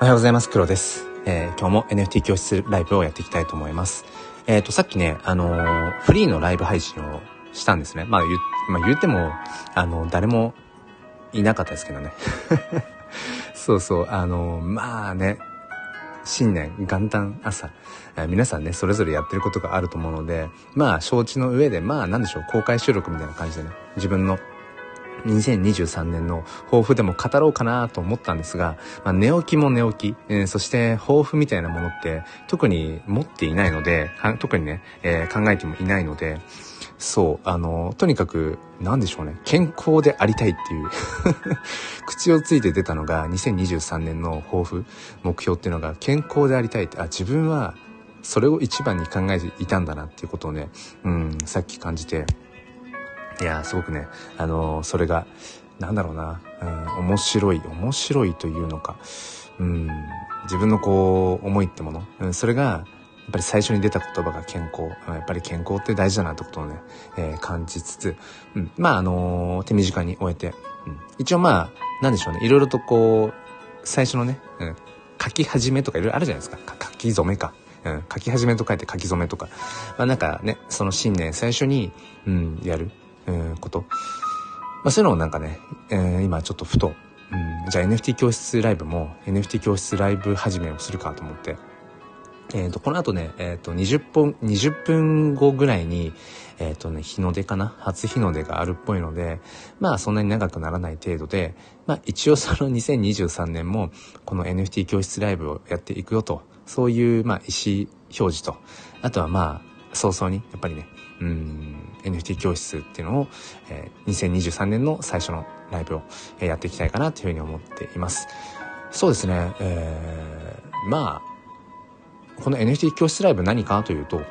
おはようございます。黒です。えー、今日も NFT 教室ライブをやっていきたいと思います。えっ、ー、と、さっきね、あのー、フリーのライブ配信をしたんですね。まあ言、まあ、言っても、あの、誰もいなかったですけどね。そうそう、あの、まあね、新年元旦朝、えー、皆さんね、それぞれやってることがあると思うので、まあ、承知の上で、まあ、なんでしょう、公開収録みたいな感じでね、自分の2023年の抱負でも語ろうかなと思ったんですが、まあ、寝起きも寝起き、えー、そして抱負みたいなものって特に持っていないので、特にね、えー、考えてもいないので、そう、あの、とにかく、なんでしょうね、健康でありたいっていう。口をついて出たのが2023年の抱負、目標っていうのが健康でありたいって、あ、自分はそれを一番に考えていたんだなっていうことをね、うん、さっき感じて、いやすごくね、あのー、それが、なんだろうな、うん、面白い、面白いというのか、うん、自分のこう、思いってもの、うん、それが、やっぱり最初に出た言葉が健康。やっぱり健康って大事だなってことをね、えー、感じつつ、うん、まああのー、手短に終えて、うん、一応まあ、なんでしょうね、いろいろとこう、最初のね、うん、書き始めとかいろいろあるじゃないですか。書き初めか。うん、書き始めと書いて書き初めとか。まあなんかね、その新年最初に、うん、やる。えー、こと。まあ、そういうのをなんかね、えー、今ちょっとふと、うん、じゃあ NFT 教室ライブも NFT 教室ライブ始めをするかと思って、えっ、と、この後ね、えっ、ー、と、20分、20分後ぐらいに、えっ、ー、とね、日の出かな？初日の出があるっぽいので、まあそんなに長くならない程度で、まあ一応その2023年も、この NFT 教室ライブをやっていくよと、そういう、まあ意思表示と、あとはまあ、早々に、やっぱりね、うん、NFT 教室っていうのを、えー、2023年の最初のライブを、え、やっていきたいかなというふうに思っています。そうですね、えー、まあ、この NFT 教室ライブ何かというと、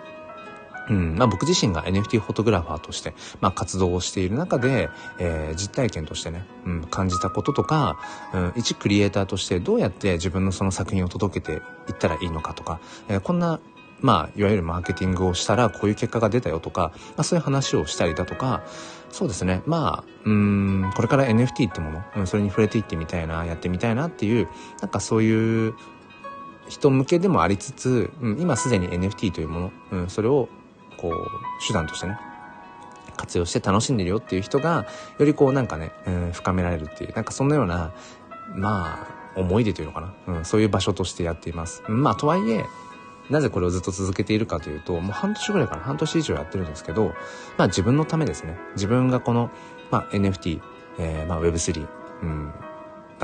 うん、まあ僕自身が NFT フォトグラファーとして、まあ活動をしている中で、えー、実体験としてね、うん、感じたこととか、うん、一クリエイターとしてどうやって自分のその作品を届けていったらいいのかとか、えー、こんなまあ、いわゆるマーケティングをしたらこういう結果が出たよとか、まあ、そういう話をしたりだとか、そうですね。まあ、うん、これから NFT ってもの、うん、それに触れていってみたいな、やってみたいなっていう、なんかそういう人向けでもありつつ、うん、今すでに NFT というもの、うん、それを、こう、手段としてね、活用して楽しんでるよっていう人が、よりこうなんかね、うん、深められるっていう、なんかそんなような、まあ、思い出というのかな、うん、そういう場所としてやっています。まあ、とはいえ、なぜこれをずっと続けているかというと、もう半年ぐらいかな、半年以上やってるんですけど、まあ自分のためですね。自分がこの、まあ NFT、えー、まあ Web3、うん、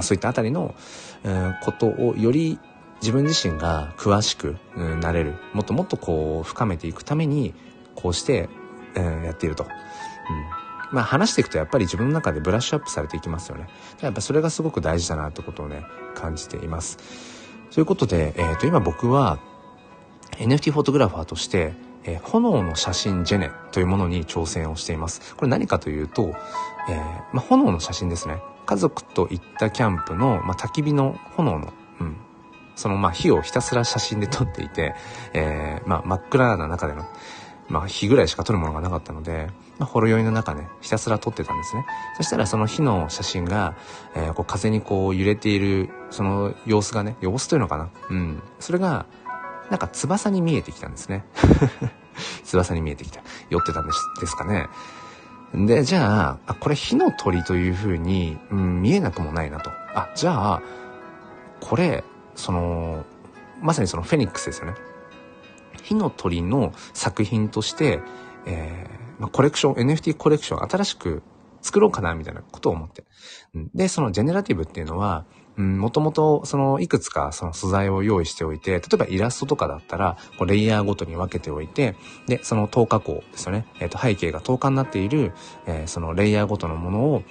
そういったあたりの、えー、ことをより自分自身が詳しく、うん、なれる。もっともっとこう深めていくために、こうして、えー、やっていると。うんまあ話していくとやっぱり自分の中でブラッシュアップされていきますよね。やっぱそれがすごく大事だなってことをね、感じています。ということで、えっ、ー、と今僕は、NFT フォトグラファーとして、えー、炎の写真ジェネというものに挑戦をしています。これ何かというと、えー、まあ、炎の写真ですね。家族と行ったキャンプの、まあ、焚き火の炎の、うん、そのまあ火をひたすら写真で撮っていて、えー、まあ、真っ暗な中での、まあ、火ぐらいしか撮るものがなかったので、まあ、ほろ酔いの中ね、ひたすら撮ってたんですね。そしたらその火の写真が、えー、こう風にこう揺れている、その様子がね、様子というのかな。うん。それが、なんか翼に見えてきたんですね。翼に見えてきた。酔ってたんですですかね。で、じゃあ、あこれ火の鳥という風に、うん、見えなくもないなと。あ、じゃあ、これ、その、まさにそのフェニックスですよね。火の鳥の作品として、えー、まあ、コレクション、NFT コレクション新しく作ろうかな、みたいなことを思って。で、そのジェネラティブっていうのは、うん、もともと、その、いくつか、その素材を用意しておいて、例えばイラストとかだったら、こう、レイヤーごとに分けておいて、で、その透過光ですよね。えっ、ー、と、背景が透過になっている、えー、そのレイヤーごとのものを、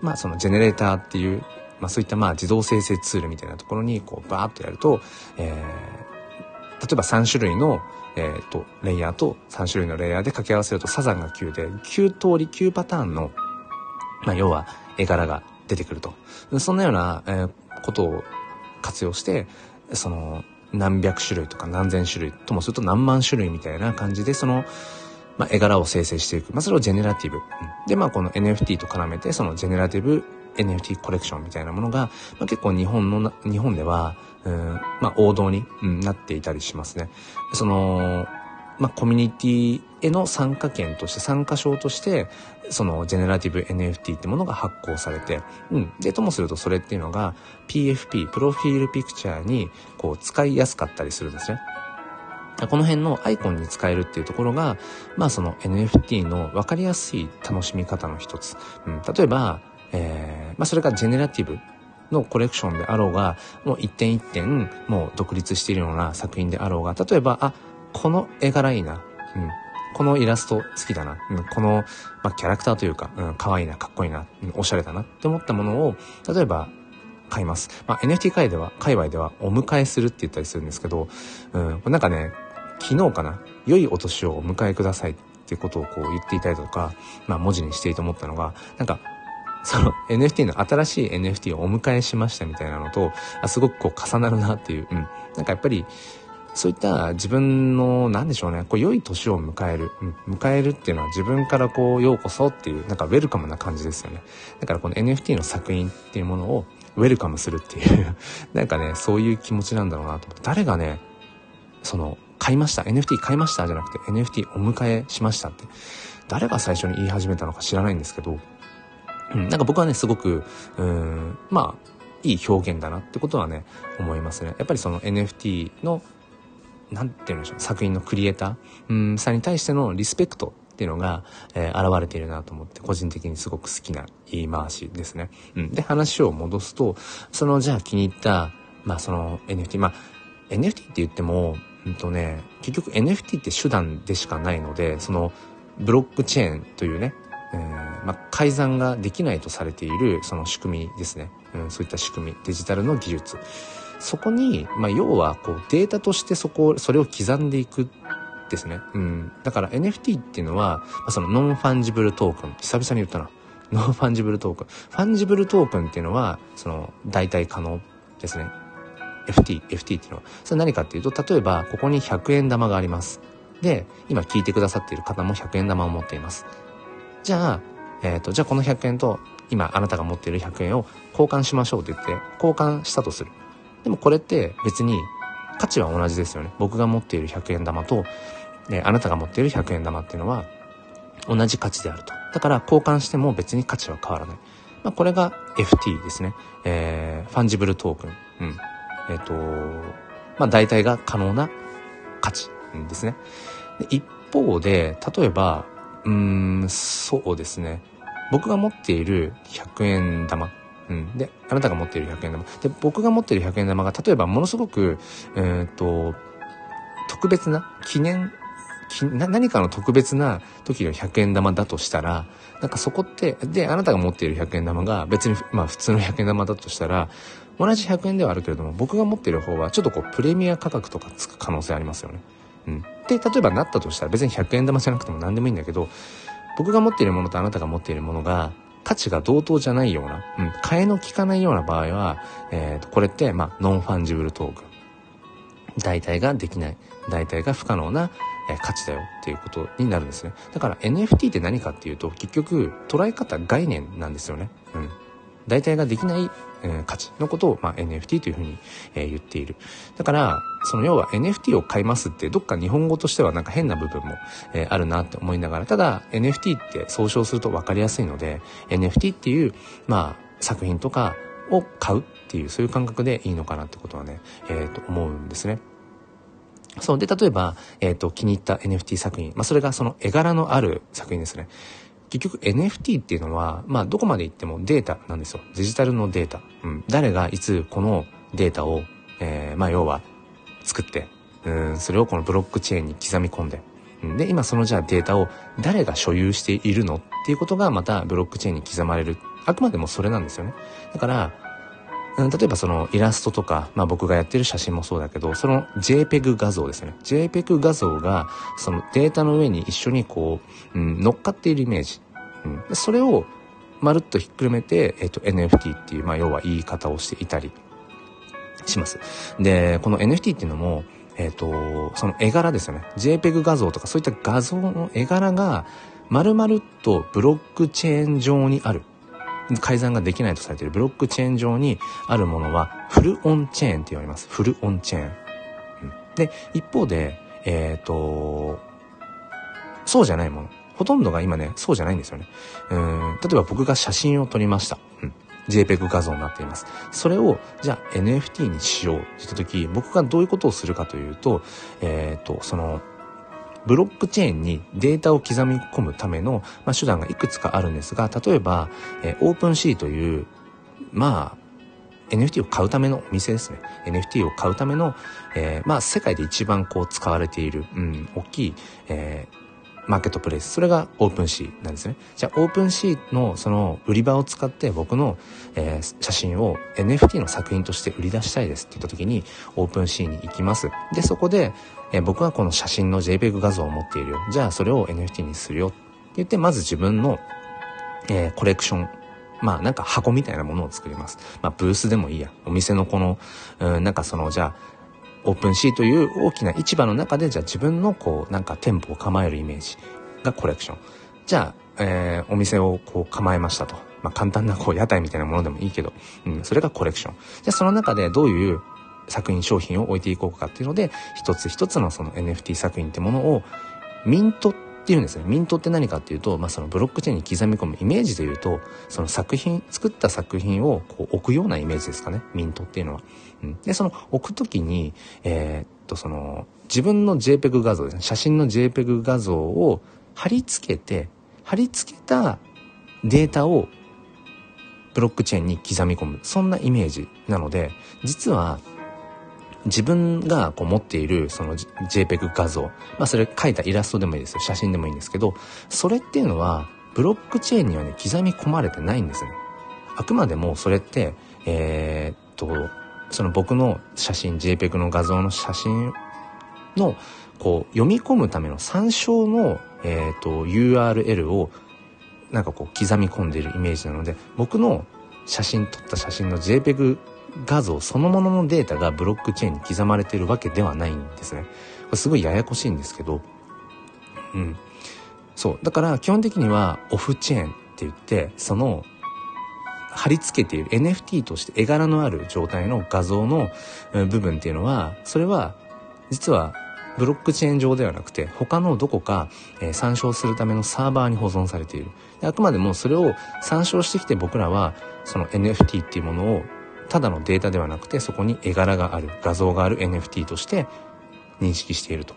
まあ、そのジェネレーターっていう、まあ、そういったまあ、自動生成ツールみたいなところに、こう、バーッとやると、えー、例えば3種類の、えっ、ー、と、レイヤーと3種類のレイヤーで掛け合わせるとサザンが9で、9通り9パターンの、まあ、要は絵柄が出てくると。そんなような、えー、ことを活用して、その、何百種類とか何千種類ともすると何万種類みたいな感じで、その、まあ、絵柄を生成していく。まあ、それをジェネラティブ。で、まあ、この NFT と絡めて、そのジェネラティブ NFT コレクションみたいなものが、まあ、結構日本の、日本では、うん、まあ、王道に、うん、なっていたりしますね。その、まあ、コミュニティへの参加権として、参加証として、その、ジェネラティブ NFT ってものが発行されて、うん。で、ともするとそれっていうのが、PFP、プロフィールピクチャーに、こう、使いやすかったりするんですね。この辺のアイコンに使えるっていうところが、まあその NFT の分かりやすい楽しみ方の一つ。うん、例えば、えー、まあそれがジェネラティブのコレクションであろうが、もう一点一点、もう独立しているような作品であろうが、例えば、あ、この絵柄いいな。うん。このイラスト好きだな。うん、この、まあ、キャラクターというか、うん、可愛いな、かっこいいな、うん、おしゃれだなって思ったものを、例えば、買います。まあ、NFT 界では、界隈ではお迎えするって言ったりするんですけど、うん、これなんかね、昨日かな、良いお年をお迎えくださいってことをこう言っていたりとか、まあ文字にしていいと思ったのが、なんか、その NFT の新しい NFT をお迎えしましたみたいなのと、あすごくこう重なるなっていう、うん。なんかやっぱり、そういった自分の、なんでしょうね、こう良い年を迎える、うん、迎えるっていうのは自分からこう、ようこそっていう、なんかウェルカムな感じですよね。だからこの NFT の作品っていうものをウェルカムするっていう なんかね、そういう気持ちなんだろうなと思って、誰がね、その、買いました、NFT 買いました？じゃなくて NFT お迎えしましたって、誰が最初に言い始めたのか知らないんですけど、うん、なんか僕はね、すごく、うん、まあ、いい表現だなってことはね、思いますね。やっぱりその NFT のなんて言うんでしょう、作品のクリエイター、うん、さんに対してのリスペクトっていうのが、えー、現れているなと思って、個人的にすごく好きな言い回しですね。うん。で、話を戻すと、その、じゃあ気に入った、まあその NFT、まあ NFT って言っても、うんとね、結局 NFT って手段でしかないので、その、ブロックチェーンというね、えー、まあ、改ざんができないとされているその仕組みですね。うん、そういった仕組み、デジタルの技術。そこに、まあ、要はこうデータとしてそこ、それを刻んでいくですね。うん。だから NFT っていうのは、まあ、その non-fungible token。久々に言ったな。non-fungible token。fungible token っていうのは、その、代替可能ですね。FT、FT っていうのは。それ何かっていうと、例えば、ここに100円玉があります。で、今聞いてくださっている方も100円玉を持っています。じゃあ、えっ、ー、と、じゃあこの100円と、今あなたが持っている100円を交換しましょうって言って、交換したとする。でもこれって別に価値は同じですよね。僕が持っている100円玉と、ね、あなたが持っている100円玉っていうのは同じ価値であると。だから交換しても別に価値は変わらない。まあ、これが FT ですね。えー、 fungible token。うん。えっ、ー、と、まあ、代替が可能な価値ですね。で一方で、例えば、うーん、そうですね。僕が持っている100円玉うん。で、あなたが持っている100円玉。で、僕が持っている100円玉が、例えばものすごく、えっ、と、特別な記念な何かの特別な時の100円玉だとしたら、なんかそこって、で、あなたが持っている100円玉が別に、まあ普通の100円玉だとしたら、同じ100円ではあるけれども、僕が持っている方はちょっとこうプレミア価格とかつく可能性ありますよね。うん。で、例えばなったとしたら別に100円玉じゃなくても何でもいいんだけど、僕が持っているものとあなたが持っているものが、価値が同等じゃないような、うん、替えの効かないような場合は、えー、とこれって、まあ、 non-fungible token。代替ができない。代替が不可能な、えー、価値だよっていうことになるんですね。だから NFT って何かっていうと、結局、捉え方概念なんですよね。うん。代替ができない、えー、価値のことを、まあ、NFT というふうに、えー、言っている。だから、その要は NFT を買いますってどっか日本語としてはなんか変な部分も、えー、あるなって思いながら、ただ NFT って総称すると分かりやすいので、NFT っていう、まあ、作品とかを買うっていう、そういう感覚でいいのかなってことはね、えー、と思うんですね。そう。で、例えば、えっ、ー、と、気に入った NFT 作品。まあ、それがその絵柄のある作品ですね。結局 NFT っていうのは、まあ、どこまで行ってもデータなんですよ。デジタルのデータ。うん。誰がいつこのデータを、えー、まあ、要は、作って、うん、それをこのブロックチェーンに刻み込んで、で、今そのじゃあデータを誰が所有しているのっていうことがまたブロックチェーンに刻まれる。あくまでもそれなんですよね。だから、うん、例えばそのイラストとか、まあ僕がやってる写真もそうだけど、その JPEG 画像ですね。JPEG 画像がそのデータの上に一緒にこう、うん、乗っかっているイメージ。うん、それをまるっとひっくるめて、えっ、ー、と NFT っていう、まあ要は言い方をしていたりします。で、この NFT っていうのも、えっ、ー、と、その絵柄ですよね。JPEG 画像とかそういった画像の絵柄が丸々とブロックチェーン上にある。改ざんができないとされているブロックチェーン上にあるものはフルオンチェーンって言われます。フルオンチェーン。で、一方で、えっ、ー、と、そうじゃないもの。ほとんどが今ね、そうじゃないんですよね。うん、例えば僕が写真を撮りました。うん。JPEG 画像になっています。それを、じゃあ NFT にしようって言った時、僕がどういうことをするかというと、えっ、ー、と、その、ブロックチェーンにデータを刻み込むための、まあ、手段がいくつかあるんですが、例えば、えー、 OpenSea という、まあ、NFT を買うためのお店ですね。NFT を買うための、えー、まあ、世界で一番こう使われている、うん、大きい、えー、マーケットプレイス。それが OpenSea なんですね。じゃあ、 OpenSea のその売り場を使って僕の、えー、写真を NFT の作品として売り出したいですって言った時に、 OpenSea に行きます。で、そこで、えー、僕はこの写真の JPEG 画像を持っているよ。じゃあ、それを NFT にするよって言って、まず自分の、えー、コレクションまあなんか箱みたいなものを作ります。まあブースでもいいや。お店のこの、うん、なんかそのじゃあオープンシーという大きな市場の中で、じゃあ自分のこう、なんか店舗を構えるイメージがコレクション。じゃあ、えー、お店をこう構えましたと。まあ簡単なこう屋台みたいなものでもいいけど、うん、それがコレクション。じゃあその中でどういう作品商品を置いていこうかっていうので、一つ一つのその NFT 作品ってものをミントってっていうんですね。ミントって何かっていうと、まあ、そのブロックチェーンに刻み込むイメージで言うと、その作品、作った作品をこう置くようなイメージですかね。ミントっていうのは。うん、で、その置くときに、えー、っと、その、自分の JPEG 画像ですね。写真の JPEG 画像を貼り付けて、貼り付けたデータをブロックチェーンに刻み込む。そんなイメージなので、実は、自分がこう持っているその JPEG 画像、まあそれ描いたイラストでもいいですよ。写真でもいいんですけど、それっていうのはブロックチェーンにはね、刻み込まれてないんですね。あくまでもそれって、えー、っと、その僕の写真、JPEG の画像の写真の、こう、読み込むための参照の、えー、っと、URL を、なんかこう、刻み込んでいるイメージなので、僕の写真、撮った写真の JPEG 画像そのもののデータがブロックチェーンに刻まれてるわけではないんですね。これすごいややこしいんですけど、うん。そう。だから基本的にはオフチェーンって言って、その貼り付けている NFT として絵柄のある状態の画像の部分っていうのは、それは実はブロックチェーン上ではなくて他のどこか、え参照するためのサーバーに保存されている。あくまでもそれを参照してきて僕らはその NFT っていうものをただのデータではなくてそこに絵柄がある画像がある NFT として認識していると。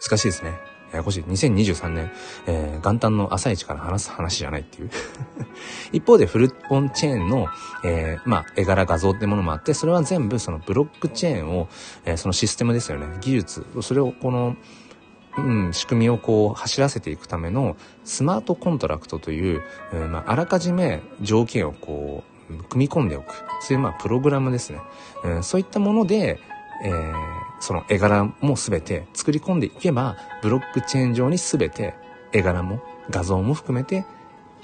難しいですね。ややこしい。2023年、えー、元旦の朝一から話す話じゃないっていう。一方でフルオンチェーンの、えー、まあ、絵柄画像ってものもあってそれは全部そのブロックチェーンを、えー、そのシステムですよね。技術それをこのうん、仕組みをこう走らせていくためのスマートコントラクトという、うん、まあ、あらかじめ条件をこう組み込んでおく。そういうまあプログラムですね。うん、そういったもので、えー、その絵柄もすべて作り込んでいけば、ブロックチェーン上にすべて絵柄も画像も含めて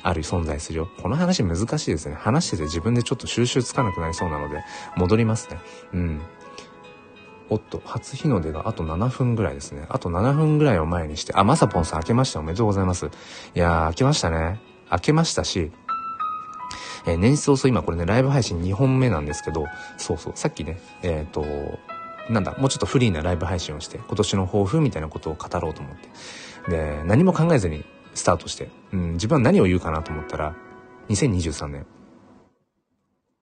ある存在するよ。この話難しいですね。話してて自分でちょっと収集つかなくなりそうなので、戻りますね。うん。おっと、初日の出があと7分ぐらいですね。あと7分ぐらいを前にして、あ、まさぽんさん明けました。おめでとうございます。いやー、明けましたね。明けましたし、えー、年始早々今これね、ライブ配信2本目なんですけど、そうそう、さっきね、えっ、ー、と、なんだ、もうちょっとフリーなライブ配信をして、今年の抱負みたいなことを語ろうと思って。で、何も考えずにスタートして、うん、自分は何を言うかなと思ったら、2023年、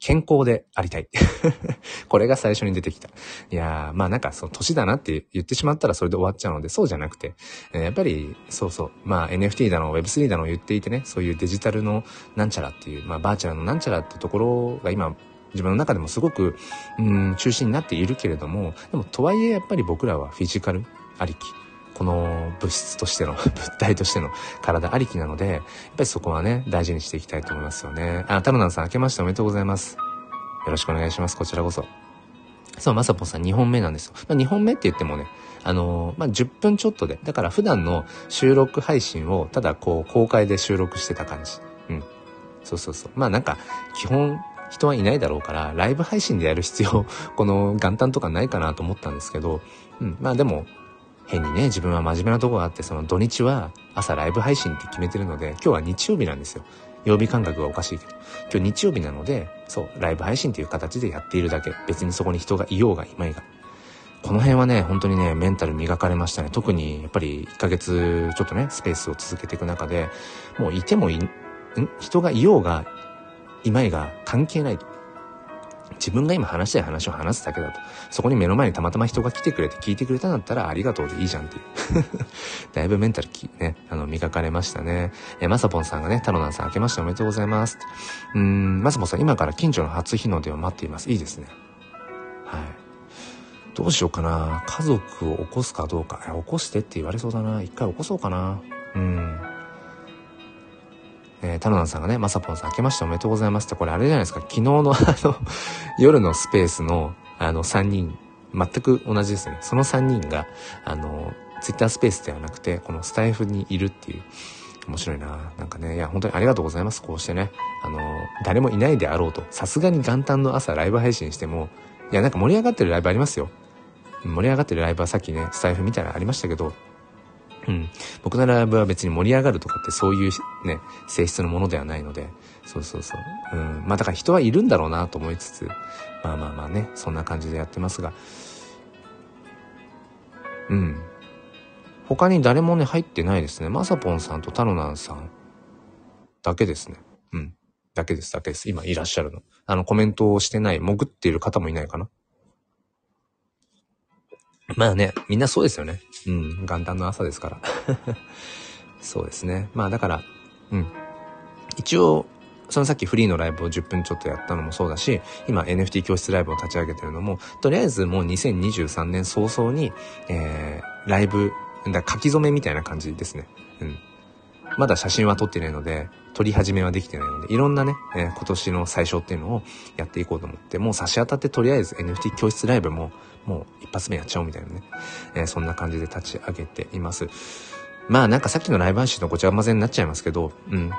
健康でありたい。これが最初に出てきた。いやー、まあなんかその年だなって言ってしまったらそれで終わっちゃうので、そうじゃなくて、えー、やっぱり、そうそう、まあ NFT だの、Web3 だの言っていてね、そういうデジタルのなんちゃらっていう、まあバーチャルのなんちゃらってところが今、自分の中でもすごく、うん、中心になっているけれども、でもとはいえやっぱり僕らはフィジカルありき。この物質としての、物体としての体ありきなので、やっぱりそこはね、大事にしていきたいと思いますよね。あ、タロナンさん明けましておめでとうございます。よろしくお願いします。こちらこそ。そう、まさぽさん2本目なんですよ。まあ、2本目って言ってもね、あのー、まあ、10分ちょっとで、だから普段の収録配信をただこう公開で収録してた感じ。うん。そうそうそう。まあなんか、基本人はいないだろうから、ライブ配信でやる必要、この元旦とかないかなと思ったんですけど、うん。まあでも、変にね、自分は真面目なとこがあって、その土日は朝ライブ配信って決めてるので、今日は日曜日なんですよ。曜日感覚がおかしいけど、今日日曜日なので、そう、ライブ配信っていう形でやっているだけ。別にそこに人がいようがいまいが。この辺はね、本当にね、メンタル磨かれましたね。特に、やっぱり1ヶ月ちょっとね、スペースを続けていく中で、もういてもい、ん？人がいようが、いまいが関係ないと。自分が今話したい話を話すだけだと。そこに目の前にたまたま人が来てくれて聞いてくれたんだったらありがとうでいいじゃんっていう。だいぶメンタルき、ね、あの、磨かれましたね。え、まさぽんさんがね、タロナンさん明けましておめでとうございます。うーん、まさぽんさん今から近所の初日の出を待っています。いいですね。はい。どうしようかな。家族を起こすかどうか。起こしてって言われそうだな。一回起こそうかな。うん。えー、タロナンさんがね、まさぽんさん明けましておめでとうございますって、これあれじゃないですか、昨日のあの、夜のスペースの、あの、3人、全く同じですね。その3人が、あの、ツイッタースペースではなくて、このスタイフにいるっていう、面白いななんかね、いや、本当にありがとうございます。こうしてね、あの、誰もいないであろうと、さすがに元旦の朝ライブ配信しても、いや、なんか盛り上がってるライブありますよ。盛り上がってるライブはさっきね、スタイフみたいなのありましたけど、うん。僕のライブは別に盛り上がるとかってそういうね、性質のものではないので、そうそうそう。うん。まあだから人はいるんだろうなと思いつつ、まあまあまあね、そんな感じでやってますが、うん。他に誰もね、入ってないですね。まさぽんさんとタロナンさんだけですね。うん。だけです、だけです。今いらっしゃるの。あの、コメントをしてない、潜っている方もいないかな。まあね、みんなそうですよね。うん、元旦の朝ですから。そうですね。まあだから、うん。一応、そのさっきフリーのライブを10分ちょっとやったのもそうだし、今 NFT 教室ライブを立ち上げてるのも、とりあえずもう2023年早々に、えー、ライブ、だ書き初めみたいな感じですね。うん。まだ写真は撮ってないので、撮り始めはできてないので、いろんなね、えー、今年の最初っていうのをやっていこうと思って、もう差し当たってとりあえず NFT 教室ライブももう一発目やっちゃおうみたいなね、えー、そんな感じで立ち上げています。まあなんかさっきのライブ配信のごちゃ混ぜになっちゃいますけど、うん。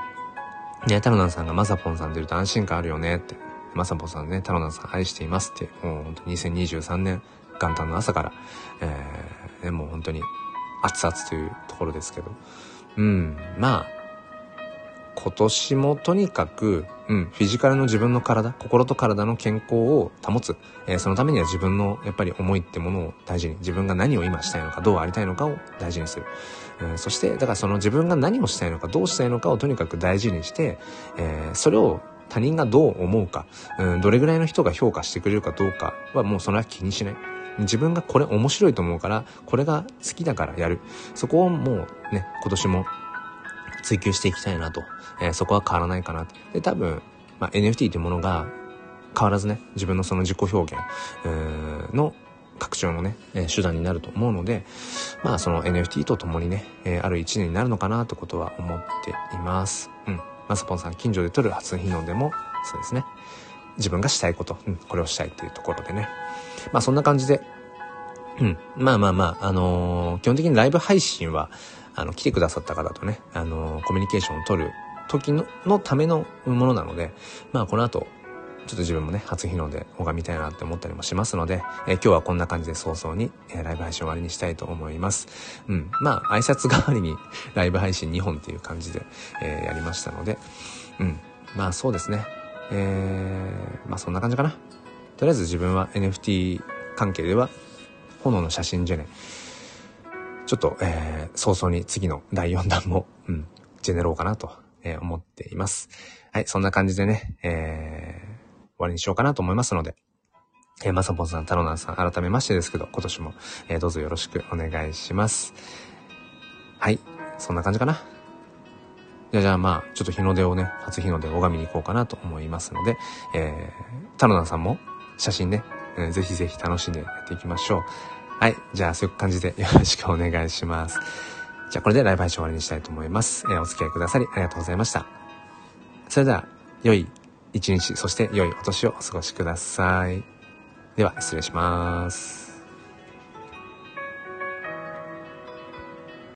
ね、タロナンさんがマサポンさん出ると安心感あるよねって。マサポンさんね、タロナンさん愛していますって、もう本当に2023年元旦の朝から、えー、もう本当に熱々というところですけど。うん、まあ、今年もとにかく、うん、フィジカルの自分の体、心と体の健康を保つ。えー、そのためには自分のやっぱり思いってものを大事に、自分が何を今したいのか、どうありたいのかを大事にする。えー、そして、だからその自分が何をしたいのか、どうしたいのかをとにかく大事にして、えー、それを他人がどう思うか、うん、どれぐらいの人が評価してくれるかどうかはもうそれは気にしない。自分がこれ面白いと思うから、これが好きだからやる。そこをもうね、今年も追求していきたいなと。えー、そこは変わらないかな。で、多分、まあ、NFT というものが変わらずね、自分のその自己表現、の拡張のね、え、手段になると思うので、まあその NFT と共にね、え、ある一年になるのかなってことは思っています。うん。まさぽんさん、近所で撮る初日の出も、そうですね。自分がしたいこと、うん、これをしたいっていうところでね。まあそんな感じで、うん。まあまあまあ、あのー、基本的にライブ配信は、あの、来てくださった方とね、あのー、コミュニケーションを取る時ののためのものなので、まあこの後、ちょっと自分もね、初日の出拝みたいなって思ったりもしますので、えー、今日はこんな感じで早々に、えー、ライブ配信終わりにしたいと思います。うん。まあ、挨拶代わりに ライブ配信2本っていう感じで、えー、やりましたので、うん。まあそうですね。えー、まあそんな感じかな。とりあえず自分は NFT 関係では炎の写真ジェネ。ちょっと、えー、早々に次の第4弾も、うん、ジェネろうかなと、えー、思っています。はい、そんな感じでね、えー、終わりにしようかなと思いますので、えー、まさぽんさん、タロナンさん、改めましてですけど、今年も、えー、どうぞよろしくお願いします。はい、そんな感じかな。じゃあ、じゃあまあ、ちょっと日の出をね、初日の出を拝みに行こうかなと思いますので、えー、タロナンさんも写真ね、えー、ぜひぜひ楽しんでやっていきましょう。はい。じゃあ、そういう感じでよろしくお願いします。じゃあ、これでライブ配信終わりにしたいと思います。えー、お付き合いくださりありがとうございました。それでは、良い一日、そして良いお年をお過ごしください。では、失礼します。